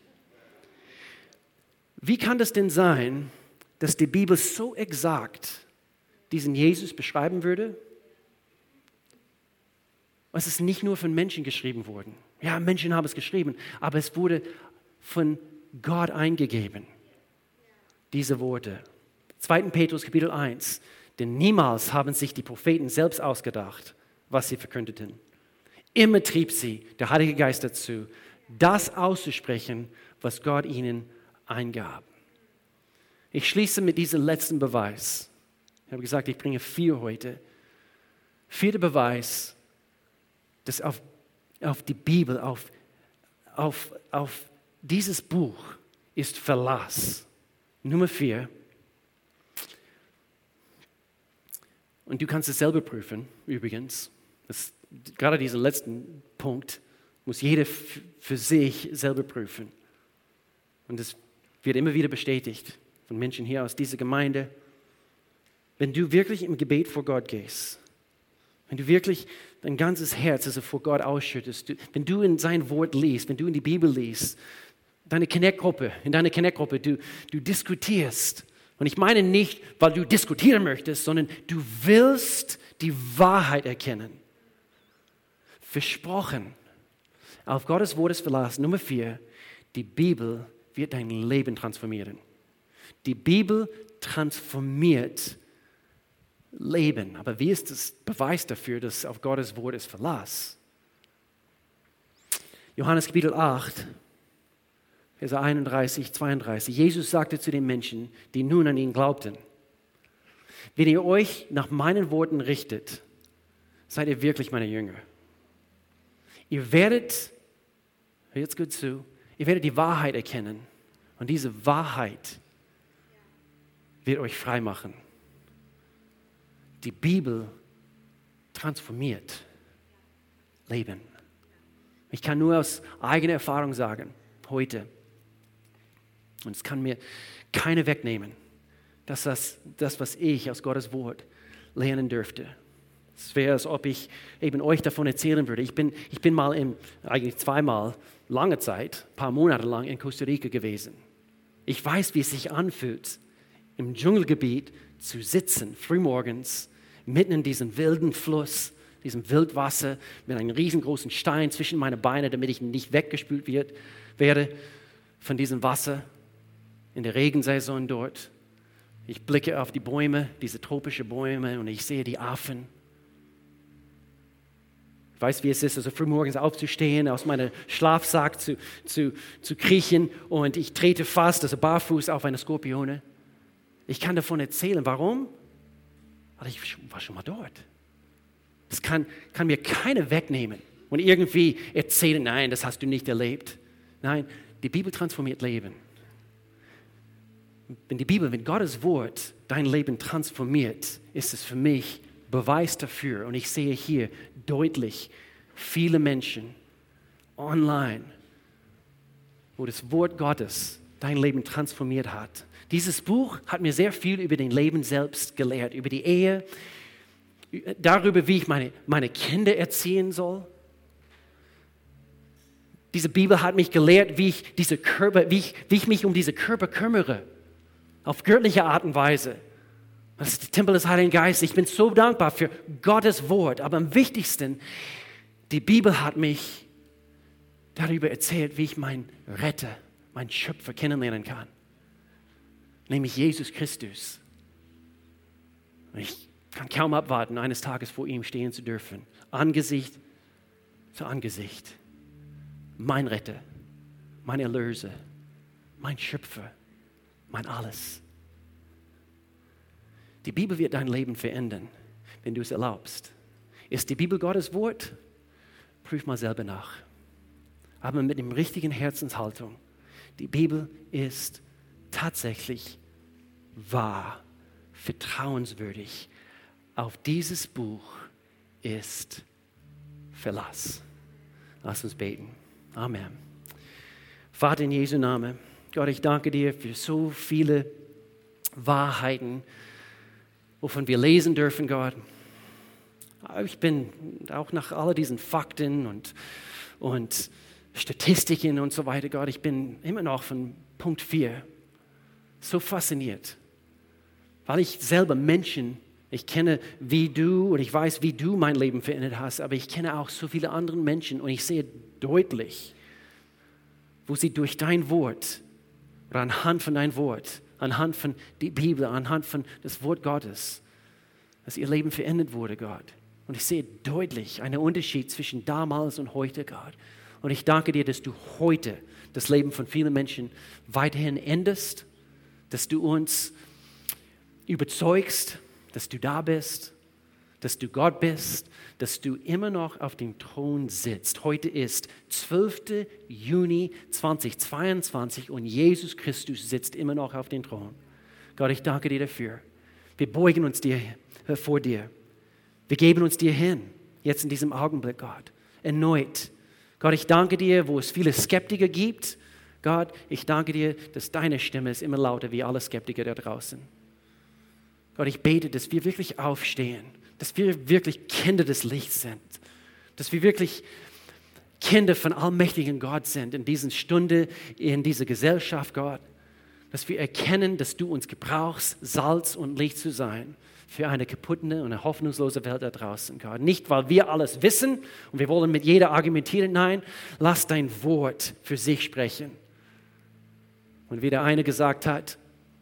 Wie kann das denn sein, dass die Bibel so exakt diesen Jesus beschreiben würde? Es ist nicht nur von Menschen geschrieben worden. Ja, Menschen haben es geschrieben, aber es wurde von Gott eingegeben diese Worte. 2. Petrus Kapitel 1. Denn niemals haben sich die Propheten selbst ausgedacht, was sie verkündeten. Immer trieb sie der Heilige Geist dazu, das auszusprechen, was Gott ihnen eingab. Ich schließe mit diesem letzten Beweis. Ich habe gesagt, ich bringe vier heute. Vierter Beweis, dass auf, auf die Bibel, auf, auf, auf dieses Buch ist Verlass. Nummer vier. Und du kannst es selber prüfen, übrigens. Das, gerade diesen letzten Punkt muss jeder für sich selber prüfen. Und es wird immer wieder bestätigt von Menschen hier aus dieser Gemeinde. Wenn du wirklich im Gebet vor Gott gehst, wenn du wirklich dein ganzes Herz also vor Gott ausschüttest, wenn du in sein Wort liest, wenn du in die Bibel liest, deine Connect-Gruppe, in deiner Connect-Gruppe, du, du diskutierst. Und ich meine nicht, weil du diskutieren möchtest, sondern du willst die Wahrheit erkennen. Versprochen. Auf Gottes Wort ist verlassen. Nummer vier, die Bibel wird dein Leben transformieren. Die Bibel transformiert Leben. Aber wie ist das Beweis dafür, dass auf Gottes Wort ist Verlass? Johannes Kapitel 8, Vers 31, 32. Jesus sagte zu den Menschen, die nun an ihn glaubten, Wenn ihr euch nach meinen Worten richtet, seid ihr wirklich meine Jünger. Ihr werdet, hört jetzt gut zu, ihr werdet die Wahrheit erkennen. Und diese Wahrheit wird euch frei machen. Die Bibel transformiert Leben. Ich kann nur aus eigener Erfahrung sagen, heute, und es kann mir keiner wegnehmen, dass das, das, was ich aus Gottes Wort lernen dürfte. Es wäre, als ob ich eben euch davon erzählen würde. Ich bin, ich bin mal, im, eigentlich zweimal, lange Zeit, ein paar Monate lang in Costa Rica gewesen. Ich weiß, wie es sich anfühlt, im Dschungelgebiet zu sitzen, frühmorgens, mitten in diesem wilden Fluss, diesem Wildwasser, mit einem riesengroßen Stein zwischen meine Beine, damit ich nicht weggespült wird, werde von diesem Wasser in der Regensaison dort. Ich blicke auf die Bäume, diese tropischen Bäume, und ich sehe die Affen. Ich weiß, wie es ist, also frühmorgens aufzustehen, aus meinem Schlafsack zu, zu, zu kriechen und ich trete fast, also barfuß, auf eine Skorpione. Ich kann davon erzählen. Warum? Weil ich war schon mal dort. Das kann, kann mir keiner wegnehmen und irgendwie erzählen, nein, das hast du nicht erlebt. Nein, die Bibel transformiert Leben. Wenn die Bibel, wenn Gottes Wort dein Leben transformiert, ist es für mich Beweis dafür. Und ich sehe hier deutlich viele Menschen online, wo das Wort Gottes dein Leben transformiert hat. Dieses Buch hat mir sehr viel über den Leben selbst gelehrt, über die Ehe, darüber, wie ich meine, meine Kinder erziehen soll. Diese Bibel hat mich gelehrt, wie ich, diese Körper, wie ich, wie ich mich um diese Körper kümmere auf göttliche Art und Weise. Das ist der Tempel des Heiligen Geistes. Ich bin so dankbar für Gottes Wort. Aber am wichtigsten, die Bibel hat mich darüber erzählt, wie ich meinen Retter, meinen Schöpfer kennenlernen kann. Nämlich Jesus Christus. Ich kann kaum abwarten, eines Tages vor ihm stehen zu dürfen. Angesicht zu Angesicht. Mein Retter, mein Erlöser, mein Schöpfer mein Alles. Die Bibel wird dein Leben verändern, wenn du es erlaubst. Ist die Bibel Gottes Wort? Prüf mal selber nach. Aber mit dem richtigen Herzenshaltung. Die Bibel ist tatsächlich wahr, vertrauenswürdig. Auf dieses Buch ist Verlass. Lass uns beten. Amen. Vater in Jesu Namen. Gott, ich danke dir für so viele Wahrheiten, wovon wir lesen dürfen, Gott. Ich bin auch nach all diesen Fakten und, und Statistiken und so weiter, Gott, ich bin immer noch von Punkt 4 so fasziniert, weil ich selber Menschen, ich kenne wie du und ich weiß, wie du mein Leben verändert hast, aber ich kenne auch so viele andere Menschen und ich sehe deutlich, wo sie durch dein Wort oder anhand von dein Wort, anhand von der Bibel, anhand von das Wort Gottes, dass ihr Leben verändert wurde, Gott. Und ich sehe deutlich einen Unterschied zwischen damals und heute, Gott. Und ich danke dir, dass du heute das Leben von vielen Menschen weiterhin änderst, dass du uns überzeugst, dass du da bist, dass du Gott bist, dass du immer noch auf dem Thron sitzt. Heute ist 12. Juni 2022 und Jesus Christus sitzt immer noch auf dem Thron. Gott, ich danke dir dafür. Wir beugen uns dir vor dir. Wir geben uns dir hin, jetzt in diesem Augenblick, Gott, erneut. Gott, ich danke dir, wo es viele Skeptiker gibt. Gott, ich danke dir, dass deine Stimme ist immer lauter wie alle Skeptiker da draußen. Gott, ich bete, dass wir wirklich aufstehen dass wir wirklich Kinder des Lichts sind, dass wir wirklich Kinder von allmächtigen Gott sind in dieser Stunde, in dieser Gesellschaft, Gott, dass wir erkennen, dass du uns gebrauchst, Salz und Licht zu sein für eine kaputte und eine hoffnungslose Welt da draußen, Gott. Nicht, weil wir alles wissen und wir wollen mit jeder argumentieren, nein, lass dein Wort für sich sprechen. Und wie der eine gesagt hat,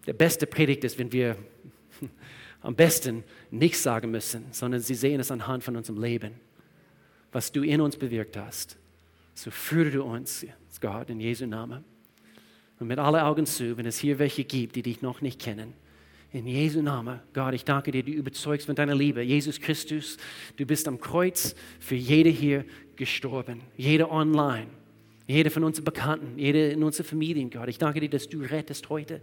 der beste Predigt ist, wenn wir am besten nichts sagen müssen, sondern sie sehen es anhand von unserem Leben, was du in uns bewirkt hast. So führe du uns, Gott, in Jesu Namen. Und mit allen Augen zu, wenn es hier welche gibt, die dich noch nicht kennen, In Jesu Namen, Gott, ich danke dir, du überzeugst von deiner Liebe. Jesus Christus, du bist am Kreuz für jede hier gestorben, jede online, jede von unseren Bekannten, jede in unserer Familien, Gott. Ich danke dir, dass du rettest heute.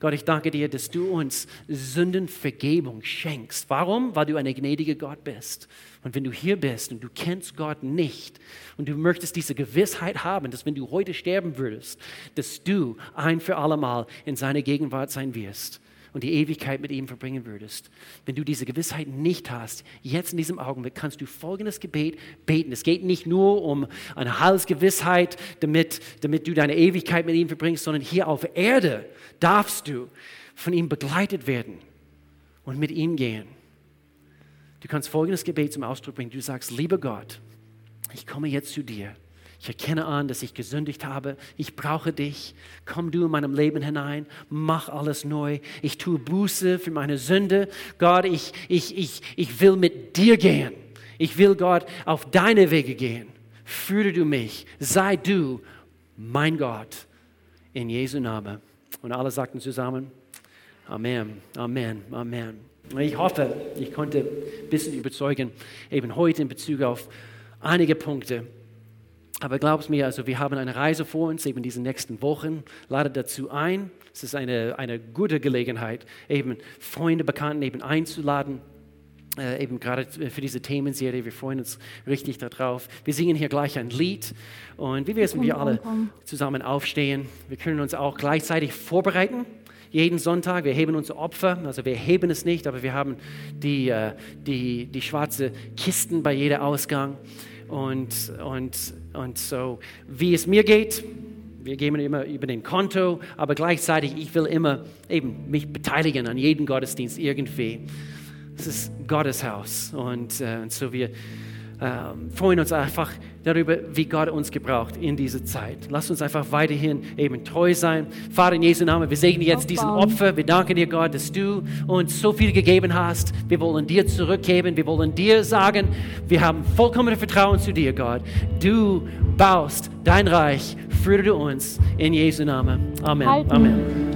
Gott, ich danke dir, dass du uns Sündenvergebung schenkst. Warum? Weil du ein gnädiger Gott bist. Und wenn du hier bist und du kennst Gott nicht und du möchtest diese Gewissheit haben, dass wenn du heute sterben würdest, dass du ein für allemal in seiner Gegenwart sein wirst und die Ewigkeit mit ihm verbringen würdest. Wenn du diese Gewissheit nicht hast, jetzt in diesem Augenblick kannst du folgendes Gebet beten. Es geht nicht nur um eine Heilsgewissheit, damit, damit du deine Ewigkeit mit ihm verbringst, sondern hier auf Erde darfst du von ihm begleitet werden und mit ihm gehen. Du kannst folgendes Gebet zum Ausdruck bringen. Du sagst, lieber Gott, ich komme jetzt zu dir ich erkenne an, dass ich gesündigt habe. Ich brauche dich. Komm du in meinem Leben hinein. Mach alles neu. Ich tue Buße für meine Sünde. Gott, ich, ich, ich, ich will mit dir gehen. Ich will, Gott, auf deine Wege gehen. Führe du mich. Sei du mein Gott. In Jesu Namen. Und alle sagten zusammen, Amen, Amen, Amen. Ich hoffe, ich konnte ein bisschen überzeugen, eben heute in Bezug auf einige Punkte. Aber glaub's mir, also wir haben eine Reise vor uns, eben diese nächsten Wochen. Lade dazu ein. Es ist eine, eine gute Gelegenheit, eben Freunde, Bekannten eben einzuladen. Äh, eben gerade für diese Themenserie, wir freuen uns richtig darauf. Wir singen hier gleich ein Lied und wie wäre es, wenn wir alle zusammen aufstehen? Wir können uns auch gleichzeitig vorbereiten jeden Sonntag. Wir heben unsere Opfer, also wir heben es nicht, aber wir haben die, äh, die, die schwarze Kisten bei jeder Ausgang. Und, und, und so, wie es mir geht, wir gehen immer über den Konto, aber gleichzeitig, ich will immer eben mich beteiligen an jedem Gottesdienst irgendwie. Es ist Gottes Haus und, äh, und so wir äh, freuen uns einfach darüber, wie Gott uns gebraucht in dieser Zeit. Lass uns einfach weiterhin eben treu sein. Vater, in Jesu Namen, wir segnen jetzt diesen Opfer. Wir danken dir, Gott, dass du uns so viel gegeben hast. Wir wollen dir zurückgeben. Wir wollen dir sagen, wir haben vollkommenes Vertrauen zu dir, Gott. Du baust dein Reich. Führe du uns in Jesu Namen. Amen. Amen.